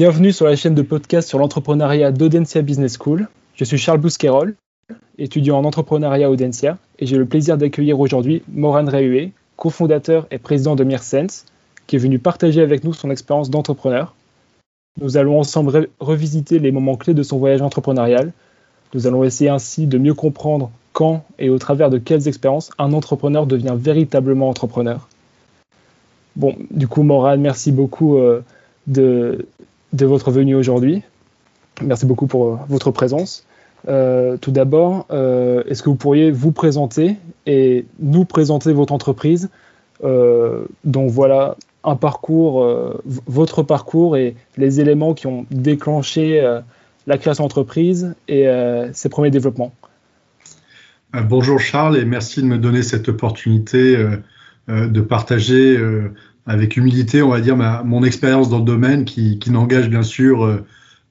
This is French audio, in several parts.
Bienvenue sur la chaîne de podcast sur l'entrepreneuriat d'Audencia Business School. Je suis Charles Bousquerol, étudiant en entrepreneuriat à Audencia, et j'ai le plaisir d'accueillir aujourd'hui Moran Rehué, cofondateur et président de Mirsense, qui est venu partager avec nous son expérience d'entrepreneur. Nous allons ensemble revisiter les moments clés de son voyage entrepreneurial. Nous allons essayer ainsi de mieux comprendre quand et au travers de quelles expériences un entrepreneur devient véritablement entrepreneur. Bon, du coup, Moran, merci beaucoup euh, de, de votre venue aujourd'hui. Merci beaucoup pour euh, votre présence. Euh, tout d'abord, euh, est-ce que vous pourriez vous présenter et nous présenter votre entreprise? Donc voilà un parcours, votre parcours et les éléments qui ont déclenché la création d'entreprise et ses premiers développements. Bonjour Charles et merci de me donner cette opportunité de partager avec humilité, on va dire, ma, mon expérience dans le domaine qui, qui n'engage bien sûr euh,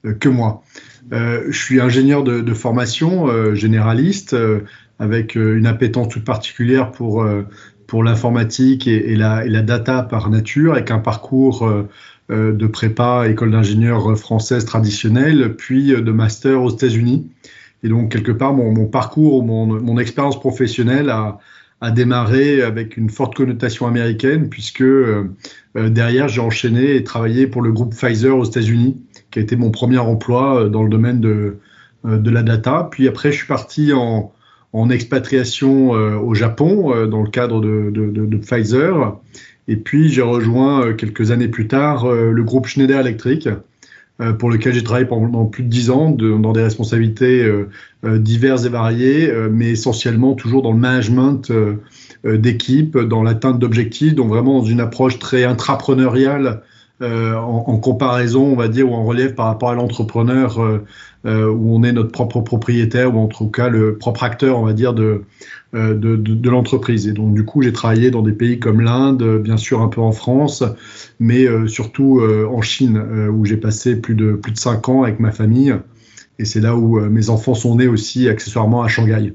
euh, que moi. Euh, je suis ingénieur de, de formation, euh, généraliste, avec une appétence toute particulière pour, pour l'informatique et, et, la, et, la, data par nature, avec un parcours de prépa, école d'ingénieur française traditionnelle, puis de master aux États-Unis. Et donc, quelque part, mon, mon parcours, mon, mon expérience professionnelle a, a démarré avec une forte connotation américaine, puisque euh, euh, derrière, j'ai enchaîné et travaillé pour le groupe Pfizer aux États-Unis, qui a été mon premier emploi euh, dans le domaine de, de la data. Puis après, je suis parti en, en expatriation au Japon dans le cadre de, de, de Pfizer. Et puis, j'ai rejoint quelques années plus tard le groupe Schneider Electric, euh, pour lequel j'ai travaillé pendant plus de dix ans dans des responsabilités euh, euh, diverses et variées, mais essentiellement toujours dans le management d'équipe, dans l'atteinte d'objectifs, donc vraiment dans une approche très intrapreneuriale euh, en, en, comparaison, on va dire, ou en relève par rapport à l'entrepreneur euh, euh, où on est notre propre propriétaire ou en tout cas le propre acteur, on va dire, de, de, de, de l'entreprise. Et donc, du coup, j'ai travaillé dans des pays comme l'Inde, bien sûr un peu en France, mais surtout en Chine, où j'ai passé plus de, plus de cinq ans avec ma famille. Et c'est là où mes enfants sont nés aussi, accessoirement à Shanghai.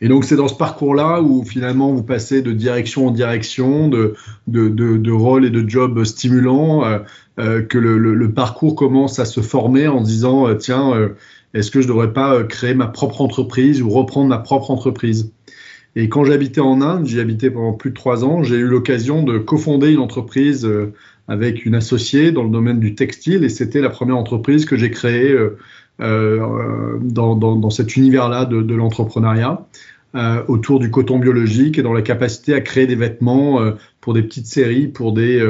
Et donc c'est dans ce parcours-là où finalement vous passez de direction en direction, de, de, de, de rôle et de job stimulants, euh, euh, que le, le, le, parcours commence à se former en disant euh, tiens, est-ce que je ne devrais pas créer ma propre entreprise ou reprendre ma propre entreprise? Et quand j'habitais en Inde, j'y habitais pendant plus de trois ans, j'ai eu l'occasion de cofonder une entreprise avec une associée dans le domaine du textile et c'était la première entreprise que j'ai créée euh, dans, dans, cet univers-là de, l'entrepreneuriat. Euh, autour du coton biologique et dans la capacité à créer des vêtements euh, pour des petites séries, pour des,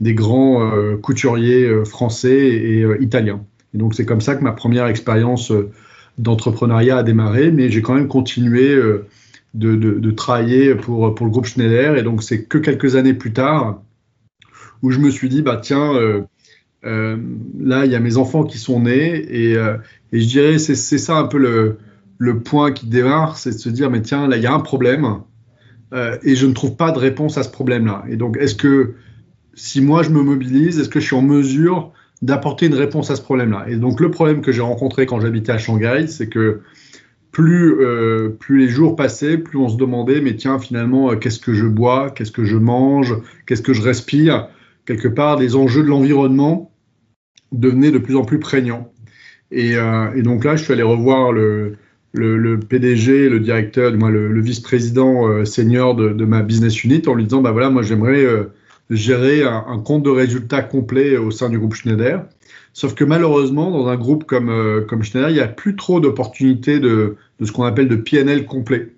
des grands couturiers français et italiens. Et donc c'est comme ça que ma première expérience d'entrepreneuriat a démarré, mais j'ai quand même continué de, de, de, travailler pour, pour le groupe Schneider. Et donc c'est que quelques années plus tard où je me suis dit, bah tiens, euh, là, il y a mes enfants qui sont nés et, euh, et je dirais c'est ça un peu le, le point qui démarre, c'est de se dire mais tiens là il y a un problème euh, et je ne trouve pas de réponse à ce problème-là. Et donc est-ce que si moi je me mobilise, est-ce que je suis en mesure d'apporter une réponse à ce problème-là? Et donc le problème que j'ai rencontré quand j'habitais à Shanghai, c'est que plus, euh, plus les jours passaient, plus on se demandait, mais tiens, finalement, euh, qu'est-ce que je bois, qu'est-ce que je mange, qu'est-ce que je respire? Quelque part, les enjeux de l'environnement devenait de plus en plus prégnant. Et, euh, et, donc là, je suis allé revoir le, le, le PDG, le directeur, moi, le, le vice-président euh, senior de, de, ma business unit en lui disant, bah voilà, moi j'aimerais euh, gérer un, un, compte de résultats complet au sein du groupe Schneider. Sauf que malheureusement, dans un groupe comme, euh, comme Schneider, il n'y a plus trop d'opportunités de, de ce qu'on appelle de PNL complet.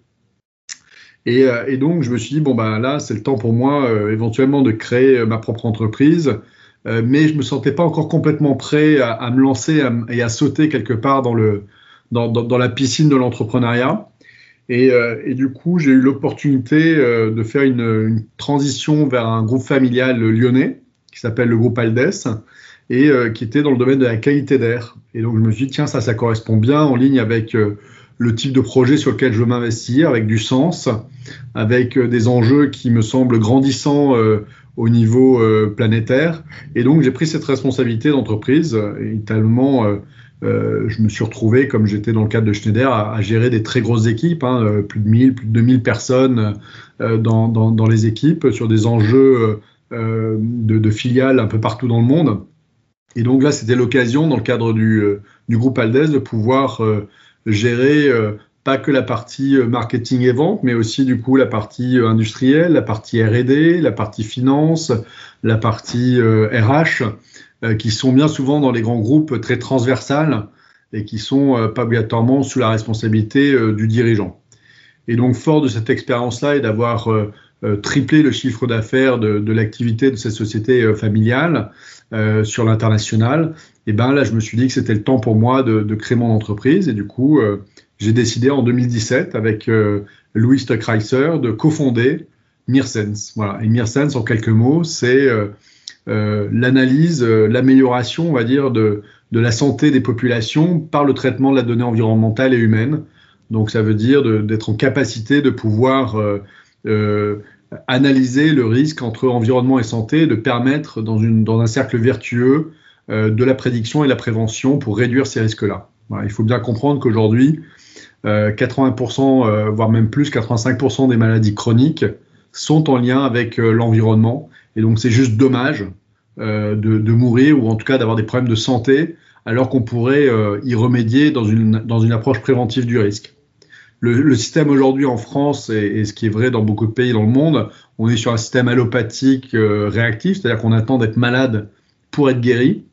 Et, euh, et, donc, je me suis dit, bon, bah là, c'est le temps pour moi éventuellement de créer ma propre entreprise euh, mais je me sentais pas encore complètement prêt à, me lancer et à sauter quelque part dans, le, dans, la piscine de l'entrepreneuriat. Et, euh, et, du coup, j'ai eu l'opportunité euh, de faire une, transition vers un groupe familial lyonnais qui s'appelle le groupe Aldes et qui était dans le domaine de la qualité d'air. Et donc, je me suis dit, tiens, ça, ça correspond bien en ligne avec le type de projet sur lequel je veux m'investir, avec du sens, avec des enjeux qui me semblent grandissants au niveau euh, planétaire. Et donc, j'ai pris cette responsabilité d'entreprise. Et tellement, euh, euh, je me suis retrouvé, comme j'étais dans le cadre de Schneider, à, à gérer des très grosses équipes, hein, euh, plus de 1000, plus de 2000 personnes euh, dans, dans, dans, les équipes, sur des enjeux de, de, filiales un peu partout dans le monde. Et donc là, c'était l'occasion, dans le cadre du, du groupe Aldes, de pouvoir gérer pas que la partie marketing et vente, mais aussi du coup la partie industrielle, la partie R&D, la partie finance, la partie RH, qui sont bien souvent dans les grands groupes très transversales et qui sont pas obligatoirement sous la responsabilité du dirigeant. Et donc, fort de cette expérience-là et d'avoir euh, euh, triplé le chiffre d'affaires de, l'activité de cette société euh, familiale sur l'international, et eh ben là, je me suis dit que c'était le temps pour moi de, de, créer mon entreprise. Et du coup, j'ai décidé en 2017 avec Louis Stuckreiser de cofonder Mirsense. Voilà. Et Mirsense, en quelques mots, c'est l'analyse, l'amélioration, on va dire, de, de la santé des populations par le traitement de la donnée environnementale et humaine donc ça veut dire d'être en capacité de pouvoir euh, euh, analyser le risque entre environnement et santé, de permettre dans, dans un cercle vertueux euh, de la prédiction et la prévention pour réduire ces risques-là. Il faut bien comprendre qu'aujourd'hui, 80%, voire même plus, 85% des maladies chroniques sont en lien avec l'environnement. Et donc c'est juste dommage de, mourir ou en tout cas d'avoir des problèmes de santé alors qu'on pourrait y remédier dans une, dans une approche préventive du risque le, système aujourd'hui en France, et, ce qui est vrai dans beaucoup de pays dans le monde, on est sur un système allopathique euh, réactif, c'est-à-dire qu'on attend d'être malade pour être guéri.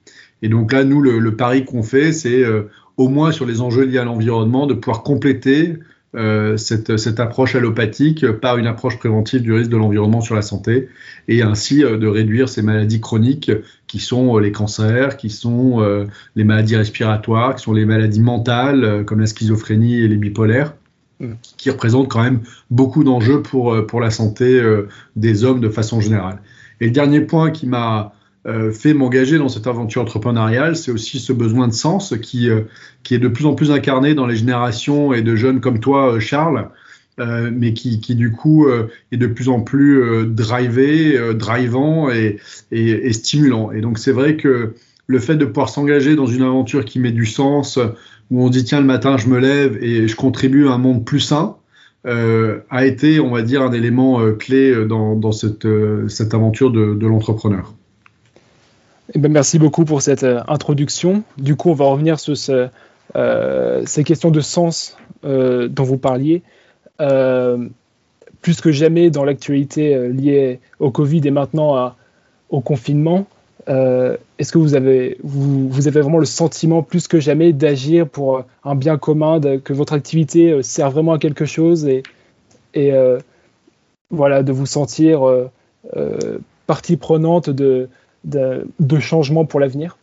Et donc là, nous, le, pari qu'on fait, c'est euh, au moins sur les enjeux liés à l'environnement, de pouvoir compléter euh, cette, cette, approche allopathique par une approche préventive du risque de l'environnement sur la santé et ainsi de réduire ces maladies chroniques qui sont les cancers, qui sont les maladies respiratoires, qui sont les maladies mentales comme la schizophrénie et les bipolaires qui représente quand même beaucoup d'enjeux pour, euh, pour la santé euh, des hommes de façon générale. Et le dernier point qui m'a euh, fait m'engager dans cette aventure entrepreneuriale, c'est aussi ce besoin de sens qui, qui est de plus en plus incarné dans les générations et de jeunes comme toi, Charles, mais qui, qui, du coup est de plus en plus drivé, drivant et, et, et, stimulant. Et donc c'est vrai que le fait de pouvoir s'engager dans une aventure qui met du sens, où on dit tiens le matin je me lève et je contribue à un monde plus sain, euh, a été, on va dire, un élément euh, clé euh, dans, cette, cette, aventure de, l'entrepreneur. Eh ben, merci beaucoup pour cette introduction. Du coup, on va revenir sur ce, ces questions de sens dont vous parliez. plus que jamais dans l'actualité liée au Covid et maintenant au confinement, euh, est-ce que vous avez, vraiment le sentiment plus que jamais d'agir pour un bien commun, que votre activité euh, sert vraiment à quelque chose et, et euh, voilà, de vous sentir partie prenante de, de, de changements pour l'avenir?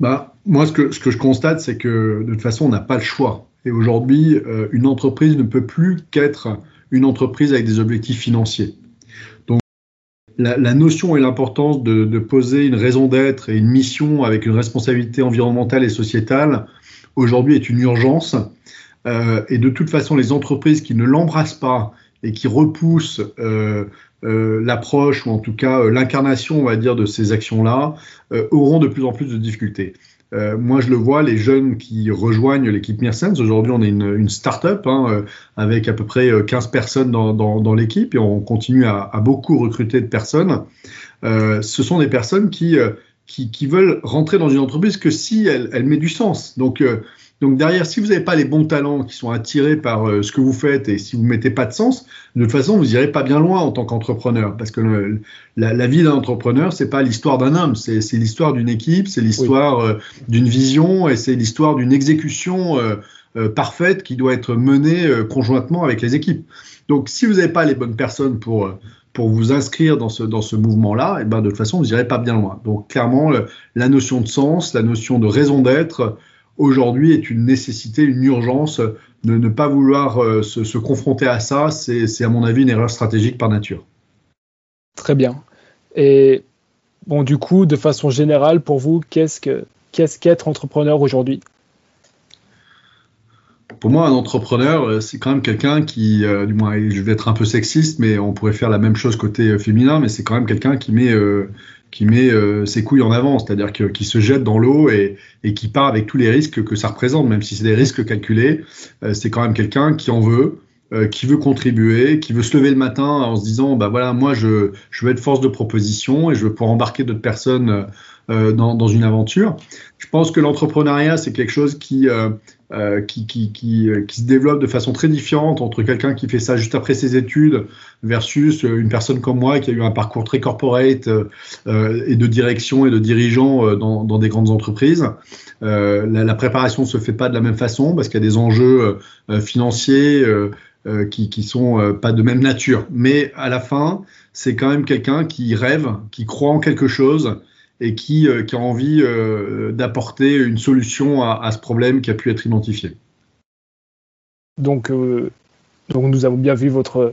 Bah, Moi, ce que, je constate, c'est que de toute façon, on n'a pas le choix. Et aujourd'hui, une entreprise ne peut plus qu'être une entreprise avec des objectifs financiers la, notion et l'importance de, poser une raison d'être et une mission avec une responsabilité environnementale et sociétale aujourd'hui est une urgence. Euh, et de toute façon, les entreprises qui ne l'embrassent pas et qui repoussent euh, euh, l'approche ou en tout cas l'incarnation, on va dire, de ces actions-là, auront de plus en plus de difficultés. Euh, moi, je le vois, les jeunes qui rejoignent l'équipe Mersens, aujourd'hui, on est une, une start-up hein, euh, avec à peu près 15 euh, personnes dans, dans, dans l'équipe et on continue à, à, beaucoup recruter de personnes. Euh, ce sont des personnes qui, qui, qui, veulent rentrer dans une entreprise que si elle, elle met du sens. Donc, donc derrière, si vous n'avez pas les bons talents qui sont attirés par euh, ce que vous faites et si vous ne mettez pas de sens, de toute façon, vous n'irez pas bien loin en tant qu'entrepreneur. Parce que la, vie d'un entrepreneur, c'est pas l'histoire d'un homme, c'est l'histoire d'une équipe, c'est l'histoire euh, d'une vision et c'est l'histoire d'une exécution euh, parfaite qui doit être menée conjointement avec les équipes. Donc si vous n'avez pas les bonnes personnes pour pour vous inscrire dans ce, dans ce mouvement-là, et eh ben de toute façon, vous n'irez pas bien loin. Donc clairement, la notion de sens, la notion de raison d'être, aujourd'hui est une nécessité, une urgence. De ne pas vouloir euh, se, confronter à ça, c'est à mon avis une erreur stratégique par nature. Très bien. Et bon, du coup, de façon générale, pour vous, qu'est-ce qu'être entrepreneur aujourd'hui? Pour moi, un entrepreneur, euh, c'est quand même quelqu'un qui, euh, du moins, je vais être un peu sexiste, mais on pourrait faire la même chose côté féminin, mais c'est quand même quelqu'un qui met qui met euh, ses couilles en avant, c'est-à-dire qui se jette dans l'eau et, qui part avec tous les risques que ça représente, même si c'est des risques calculés. Euh, c'est quand même quelqu'un qui en veut, euh, qui veut contribuer, qui veut se lever le matin en se disant, bah voilà, moi je, je veux être force de proposition et je veux pouvoir embarquer d'autres personnes dans, une aventure. Je pense que l'entrepreneuriat, c'est quelque chose qui, qui, qui, qui, qui, se développe de façon très différente entre quelqu'un qui fait ça juste après ses études versus une personne comme moi qui a eu un parcours très corporate et de direction et de dirigeant dans, des grandes entreprises. La, préparation ne se fait pas de la même façon parce qu'il y a des enjeux financiers euh, qui, qui sont euh, pas de même nature. Mais à la fin, c'est quand même quelqu'un qui rêve, qui croit en quelque chose et qui, euh, qui a envie d'apporter une solution à, ce problème qui a pu être identifié. Donc, donc nous avons bien vu votre,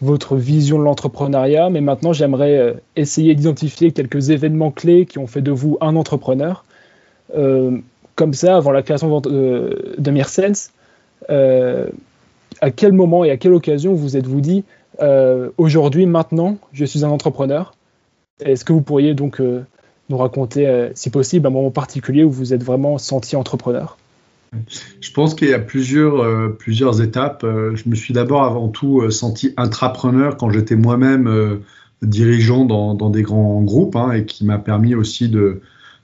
votre vision de l'entrepreneuriat, mais maintenant j'aimerais essayer d'identifier quelques événements clés qui ont fait de vous un entrepreneur. comme ça, avant la création de, de Mearsense, à quel moment et à quelle occasion vous êtes-vous dit euh, aujourd'hui, maintenant, je suis un entrepreneur? Est-ce que vous pourriez donc euh, nous raconter, euh, si possible, un moment particulier où vous êtes vraiment senti entrepreneur je pense qu'il y a plusieurs, plusieurs étapes. Je me suis d'abord avant tout senti intrapreneur quand j'étais moi-même dirigeant dans, des grands groupes hein, et qui m'a permis aussi de,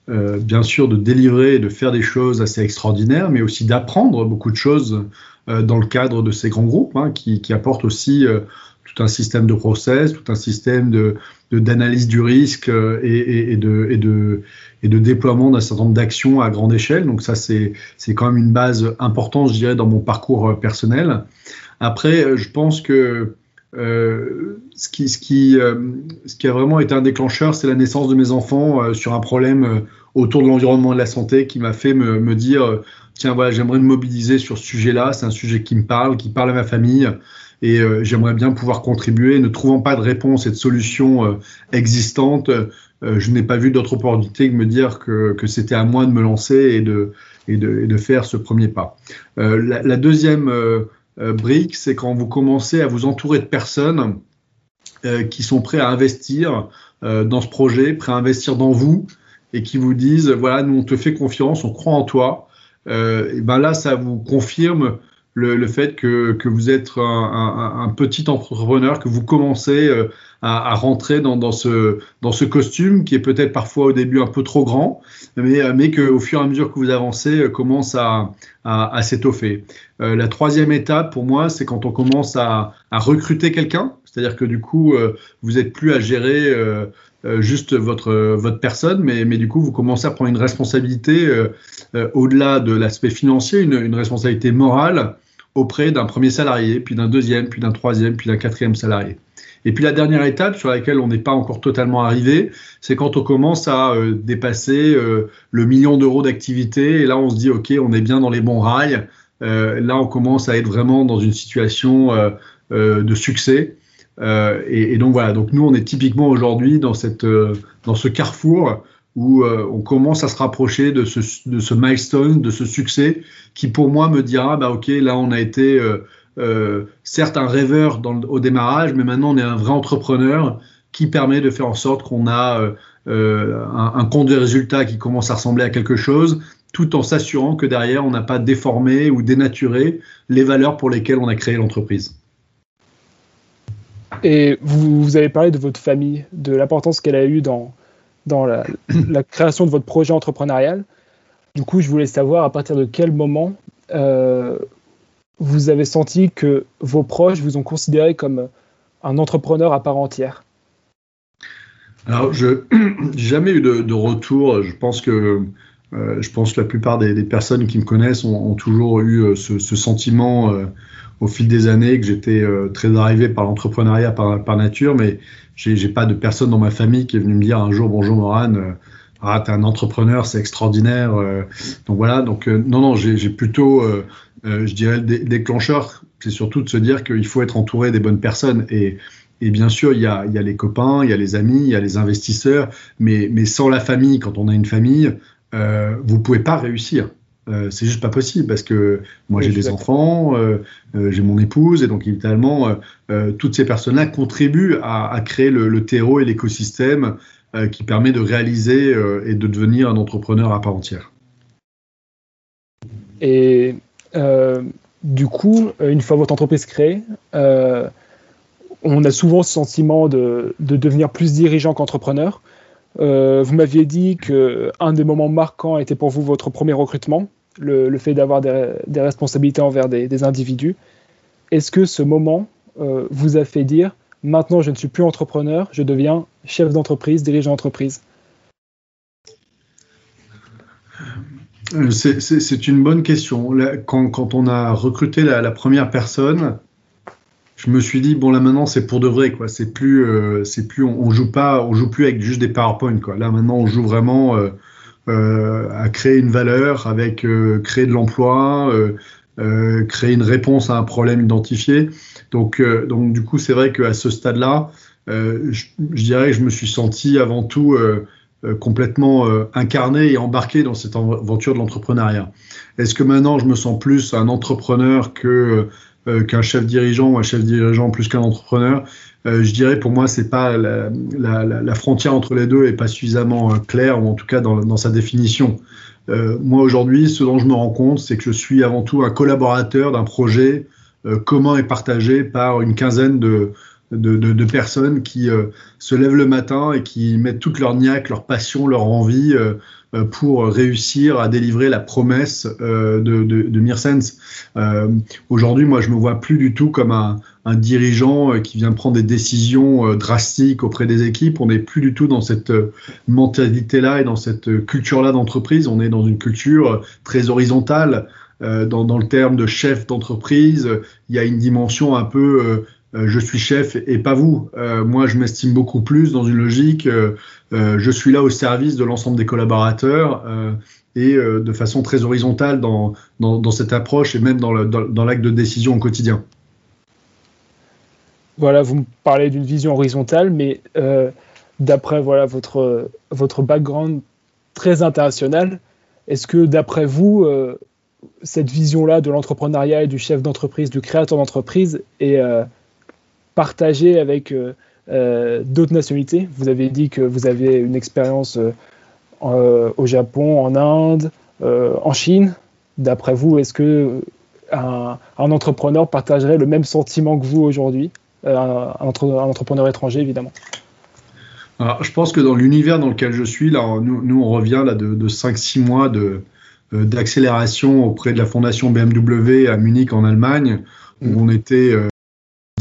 bien sûr, de délivrer et de faire des choses assez extraordinaires, mais aussi d'apprendre beaucoup de choses euh, dans le cadre de ces grands groupes, hein, qui, qui, apportent aussi euh, tout un système de process, tout un système de d'analyse du risque euh, et, de, déploiement d'un certain nombre d'actions à grande échelle. Donc ça, c'est quand même une base importante, je dirais, dans mon parcours personnel. Après, je pense que euh, ce, qui, a vraiment été un déclencheur, c'est la naissance de mes enfants sur un problème autour de l'environnement et de la santé qui m'a fait me dire tiens, voilà, j'aimerais me mobiliser sur ce sujet-là, c'est un sujet qui me parle, qui parle à ma famille, et euh, j'aimerais bien pouvoir contribuer. Ne trouvant pas de réponse et de solution euh, existante, euh, je n'ai pas vu d'autre opportunité que me dire que, que c'était à moi de me lancer et de, et de, et de faire ce premier pas. La, la, deuxième brique, c'est quand vous commencez à vous entourer de personnes qui sont prêts à investir dans ce projet, prêts à investir dans vous, et qui vous disent, voilà, nous on te fait confiance, on croit en toi, euh, et ben là, ça vous confirme le, le fait que, que, vous êtes un, un, un, petit entrepreneur, que vous commencez euh, à, à rentrer dans, dans, ce, dans ce costume qui est peut-être parfois au début un peu trop grand, mais, mais qu'au fur et à mesure que vous avancez, euh, commence à, à, à s'étoffer. Euh, la troisième étape pour moi, c'est quand on commence à, à recruter quelqu'un, c'est-à-dire que du coup, euh, vous êtes plus à gérer euh, euh, juste votre, votre personne, mais, mais du coup, vous commencez à prendre une responsabilité euh, euh, au-delà de l'aspect financier, une, une, responsabilité morale auprès d'un premier salarié, puis d'un deuxième, puis d'un troisième, puis d'un quatrième salarié. Et puis la dernière étape sur laquelle on n'est pas encore totalement arrivé, c'est quand on commence à euh, dépasser euh, le million d'euros d'activité, et là on se dit, OK, on est bien dans les bons rails, euh, là on commence à être vraiment dans une situation de succès. Euh, et, et, donc voilà, donc nous on est typiquement aujourd'hui dans cette euh, dans ce carrefour où euh, on commence à se rapprocher de ce, milestone, de ce succès, qui pour moi me dira, bah ok, là on a été certes un rêveur au démarrage, mais maintenant on est un vrai entrepreneur qui permet de faire en sorte qu'on a un, un compte de résultats qui commence à ressembler à quelque chose, tout en s'assurant que derrière on n'a pas déformé ou dénaturé les valeurs pour lesquelles on a créé l'entreprise. Et vous, vous, avez parlé de votre famille, de l'importance qu'elle a eue dans, dans la, création de votre projet entrepreneurial. Du coup, je voulais savoir à partir de quel moment euh, vous avez senti que vos proches vous ont considéré comme un entrepreneur à part entière. Alors, je n'ai jamais eu de, retour. Je pense que euh, je pense que la plupart des, personnes qui me connaissent ont, toujours eu euh, ce, sentiment euh, au fil des années que j'étais très arrivé par l'entrepreneuriat par, nature, mais j'ai pas de personne dans ma famille qui est venue me dire un jour bonjour Moran, euh, ah t'es un entrepreneur, c'est extraordinaire. Donc voilà, donc non non, j'ai plutôt, je dirais le déclencheur, c'est surtout de se dire qu'il faut être entouré des bonnes personnes et bien sûr, il y, a, les copains, il y a les amis, il y a les investisseurs, mais sans la famille, quand on a une famille, euh, vous pouvez pas réussir. Euh, c'est juste pas possible parce que moi j'ai des enfants, euh, euh, j'ai mon épouse et donc évidemment euh, toutes ces personnes-là contribuent à, à, créer le, le terreau et l'écosystème qui permet de réaliser et de devenir un entrepreneur à part entière. Et du coup, une fois votre entreprise créée, on a souvent ce sentiment de, de devenir plus dirigeant qu'entrepreneur. Vous m'aviez dit qu'un des moments marquants était pour vous votre premier recrutement, le, fait d'avoir des, responsabilités envers des, individus. Est-ce que ce moment vous a fait dire maintenant je ne suis plus entrepreneur, je deviens chef d'entreprise, dirigeant d'entreprise? C'est une bonne question. Quand, on a recruté la, première personne, je me suis dit bon là maintenant c'est pour de vrai quoi. C'est plus, euh, c'est plus, on, joue pas, on joue plus avec juste des PowerPoint quoi. Là maintenant on joue vraiment euh, euh, à créer une valeur, avec créer de l'emploi, créer une réponse à un problème identifié. Donc, donc du coup c'est vrai qu'à ce stade-là, je, je, dirais que je me suis senti avant tout euh, complètement euh, incarné et embarqué dans cette aventure de l'entrepreneuriat. Est-ce que maintenant je me sens plus un entrepreneur que euh, qu'un chef dirigeant ou un chef dirigeant plus qu'un entrepreneur Je dirais pour moi c'est pas la, la, la, frontière entre les deux est pas suffisamment claire ou en tout cas dans, dans sa définition. moi aujourd'hui, ce dont je me rends compte, c'est que je suis avant tout un collaborateur d'un projet commun et partagé par une quinzaine de, de, personnes qui euh, se lèvent le matin et qui mettent toute leur niaque, leur passion, leur envie euh, euh, pour réussir à délivrer la promesse de, de. Aujourd'hui, moi, je me vois plus du tout comme un, dirigeant qui vient prendre des décisions drastiques auprès des équipes. On n'est plus du tout dans cette mentalité-là et dans cette culture-là d'entreprise. On est dans une culture très horizontale. Dans, le terme de chef d'entreprise, il y a une dimension un peu je suis chef et pas vous. Euh, moi, je m'estime beaucoup plus dans une logique, euh, je suis là au service de l'ensemble des collaborateurs et de façon très horizontale dans, dans, cette approche et même dans l'acte de décision au quotidien. Voilà, vous me parlez d'une vision horizontale, mais d'après voilà, votre, votre background très international, est-ce que d'après vous, cette vision-là de l'entrepreneuriat et du chef d'entreprise, du créateur d'entreprise est partager avec euh, euh, d'autres nationalités. Vous avez dit que vous avez une expérience euh, au Japon, en Inde, en Chine. D'après vous, est-ce que un, entrepreneur partagerait le même sentiment que vous aujourd'hui, un, entrepreneur étranger évidemment? Je pense que dans l'univers dans lequel je suis, là, nous, on revient là, de, 5-6 mois de, d'accélération auprès de la fondation BMW à Munich en Allemagne, où mm. on était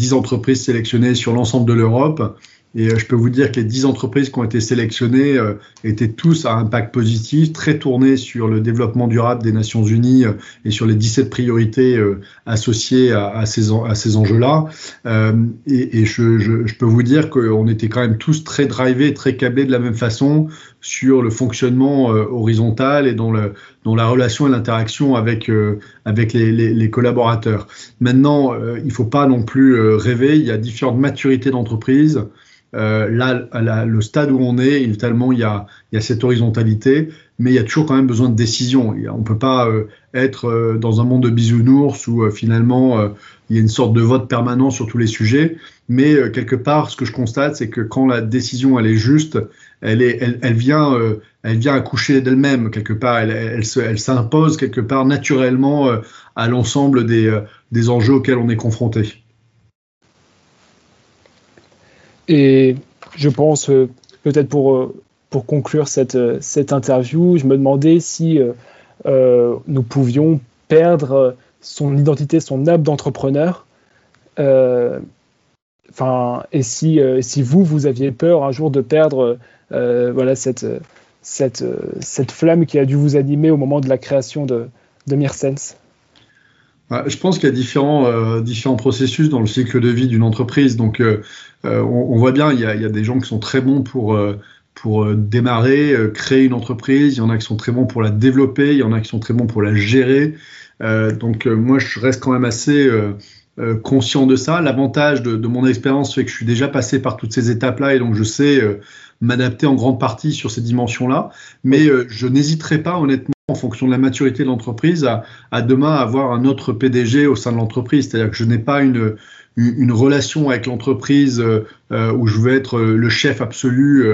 10 entreprises sélectionnées sur l'ensemble de l'Europe. Et euh, je peux vous dire que les 10 entreprises qui ont été sélectionnées euh, étaient tous à impact positif, très tournées sur le développement durable des Nations Unies euh, et sur les 17 priorités associées à, ces, à ces enjeux-là. et, et je, je, je, peux vous dire qu'on était quand même tous très drivés, très câblés de la même façon sur le fonctionnement horizontal et dans, le, dans la relation et l'interaction avec, avec les, les, les, collaborateurs. Maintenant, il ne faut pas non plus rêver, il y a différentes maturités d'entreprise. Euh, là, le stade où on est, tellement il y, a, il y a cette horizontalité, mais il y a toujours quand même besoin de décision. On ne peut pas euh, être euh, dans un monde de bisounours où finalement il y a une sorte de vote permanent sur tous les sujets. Mais quelque part, ce que je constate, c'est que quand la décision elle est juste, elle, est, elle, vient, elle vient accoucher d'elle-même quelque part. Elle, elle, elle s'impose quelque part naturellement à l'ensemble des, des enjeux auxquels on est confronté. Et je pense, euh, peut-être pour, euh, pour conclure cette, euh, cette interview, je me demandais si nous pouvions perdre son identité, son âme d'entrepreneur. Enfin, et si, si vous, vous aviez peur un jour de perdre voilà, cette, cette, cette flamme qui a dû vous animer au moment de la création de, de Mearsense je pense qu'il y a différents, euh, différents processus dans le cycle de vie d'une entreprise. Donc, euh, euh, on, voit bien, il y, a, il y, a, des gens qui sont très bons pour, pour démarrer, créer une entreprise. Il y en a qui sont très bons pour la développer. Il y en a qui sont très bons pour la gérer. donc, moi, je reste quand même assez conscient de ça. L'avantage de, de, mon expérience fait que je suis déjà passé par toutes ces étapes-là et donc je sais m'adapter en grande partie sur ces dimensions-là. Mais je n'hésiterai pas, honnêtement en fonction de la maturité de l'entreprise, à, demain avoir un autre PDG au sein de l'entreprise. C'est-à-dire que je n'ai pas une, une, relation avec l'entreprise euh, où je veux être le chef absolu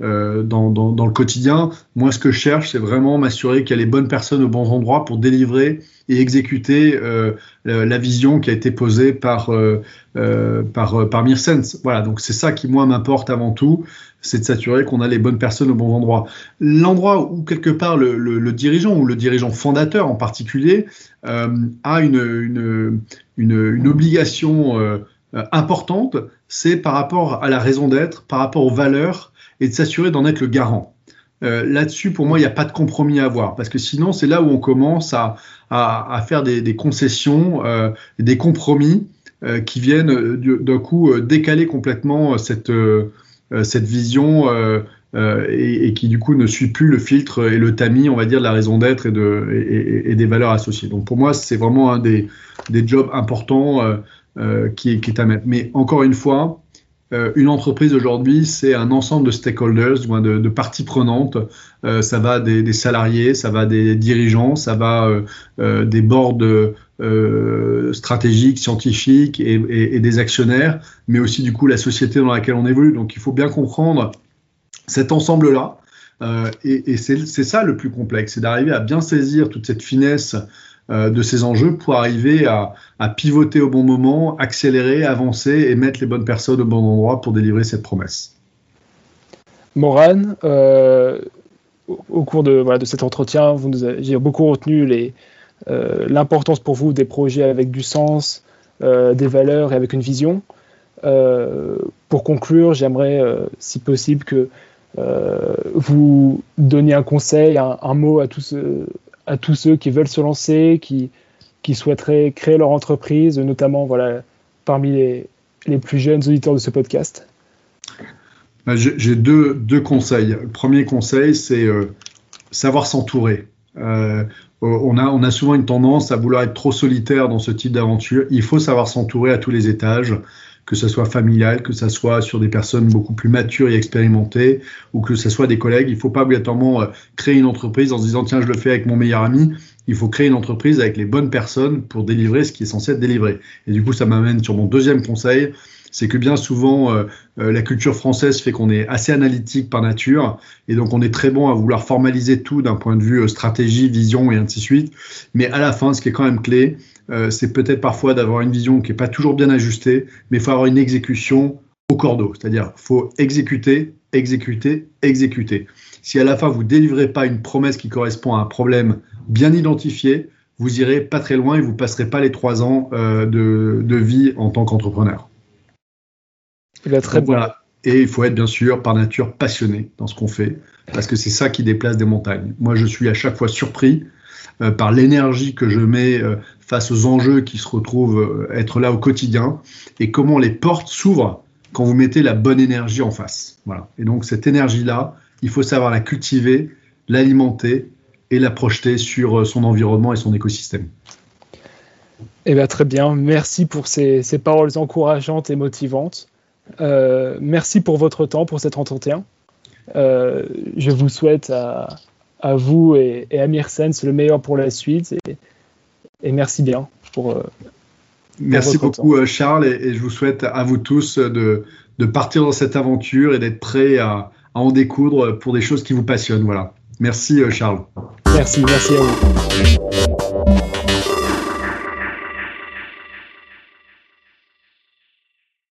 dans, dans, le quotidien. Moi, ce que je cherche, c'est vraiment m'assurer qu'il y a les bonnes personnes aux bons endroits pour délivrer et exécuter la vision qui a été posée par, par, par. Voilà, donc c'est ça qui, moi, m'importe avant tout c'est de s'assurer qu'on a les bonnes personnes au bon endroit. L'endroit où quelque part le, dirigeant ou le dirigeant fondateur en particulier euh, a une, obligation euh, importante, c'est par rapport à la raison d'être, par rapport aux valeurs et de s'assurer d'en être le garant. Euh, là-dessus, pour moi, il n'y a pas de compromis à avoir, parce que sinon, c'est là où on commence à, faire des, concessions, des compromis qui viennent d'un coup décaler complètement cette, euh, cette vision euh, euh, et, qui du coup ne suit plus le filtre et le tamis, on va dire, de la raison d'être et, de, et, des valeurs associées. Donc pour moi, c'est vraiment un des, des jobs importants qui, est à mettre. Mais encore une fois, une entreprise aujourd'hui, c'est un ensemble de stakeholders, de, parties prenantes. ça va des, salariés, ça va des dirigeants, ça va des boards euh, stratégiques, scientifiques et, des actionnaires, mais aussi du coup la société dans laquelle on évolue. Donc il faut bien comprendre cet ensemble-là. Euh, et, c'est ça le plus complexe, c'est d'arriver à bien saisir toute cette finesse euh, de ces enjeux pour arriver à, pivoter au bon moment, accélérer, avancer et mettre les bonnes personnes au bon endroit pour délivrer cette promesse. Morane, au, cours de, voilà, de cet entretien, vous nous avez beaucoup retenu euh, l'importance pour vous des projets avec du sens, euh, des valeurs et avec une vision. Euh, pour conclure, j'aimerais, si possible, que vous donniez un conseil, un, mot à tous, à tous ceux qui veulent se lancer, qui, souhaiteraient créer leur entreprise, notamment voilà, parmi les, plus jeunes auditeurs de ce podcast bah, J'ai deux, deux, conseils. Le premier conseil, c'est savoir s'entourer. Euh, on, a, on a souvent une tendance à vouloir être trop solitaire dans ce type d'aventure. Il faut savoir s'entourer à tous les étages, que ce soit familial, que ce soit sur des personnes beaucoup plus matures et expérimentées, ou que ce soit des collègues. Il ne faut pas obligatoirement euh, créer une entreprise en se disant tiens, je le fais avec mon meilleur ami. Il faut créer une entreprise avec les bonnes personnes pour délivrer ce qui est censé être délivré. Et du coup, ça m'amène sur mon deuxième conseil, c'est que bien souvent, euh, euh, la culture française fait qu'on est assez analytique par nature, et donc on est très bon à vouloir formaliser tout d'un point de vue euh, stratégie, vision et ainsi de suite. Mais à la fin, ce qui est quand même clé, c'est peut-être parfois d'avoir une vision qui n'est pas toujours bien ajustée, mais il faut avoir une exécution au cordeau, c'est-à-dire faut exécuter, exécuter, exécuter. Si à la fin vous délivrez pas une promesse qui correspond à un problème bien identifié, vous irez pas très loin et vous passerez pas les trois ans de vie en tant qu'entrepreneur. Il très Voilà. Et il faut être bien sûr par nature passionné dans ce qu'on fait, parce que c'est ça qui déplace des montagnes. Moi, je suis à chaque fois surpris euh, par l'énergie que je mets euh, face aux enjeux qui se retrouvent euh, être là au quotidien, et comment les portes s'ouvrent quand vous mettez la bonne énergie en face. Voilà. Et donc cette énergie-là, il faut savoir la cultiver, l'alimenter et la projeter sur son environnement et son écosystème. Eh bien, très bien. Merci pour ces paroles encourageantes et motivantes. Merci pour votre temps, pour cet entretien. Je vous souhaite à, vous et, à Myrsens le meilleur pour la suite et, merci bien pour. Euh, merci beaucoup Charles et, je vous souhaite à vous tous de, partir dans cette aventure et d'être prêts à, à, en découdre pour des choses qui vous passionnent. Voilà. Merci Charles. Merci, merci à vous.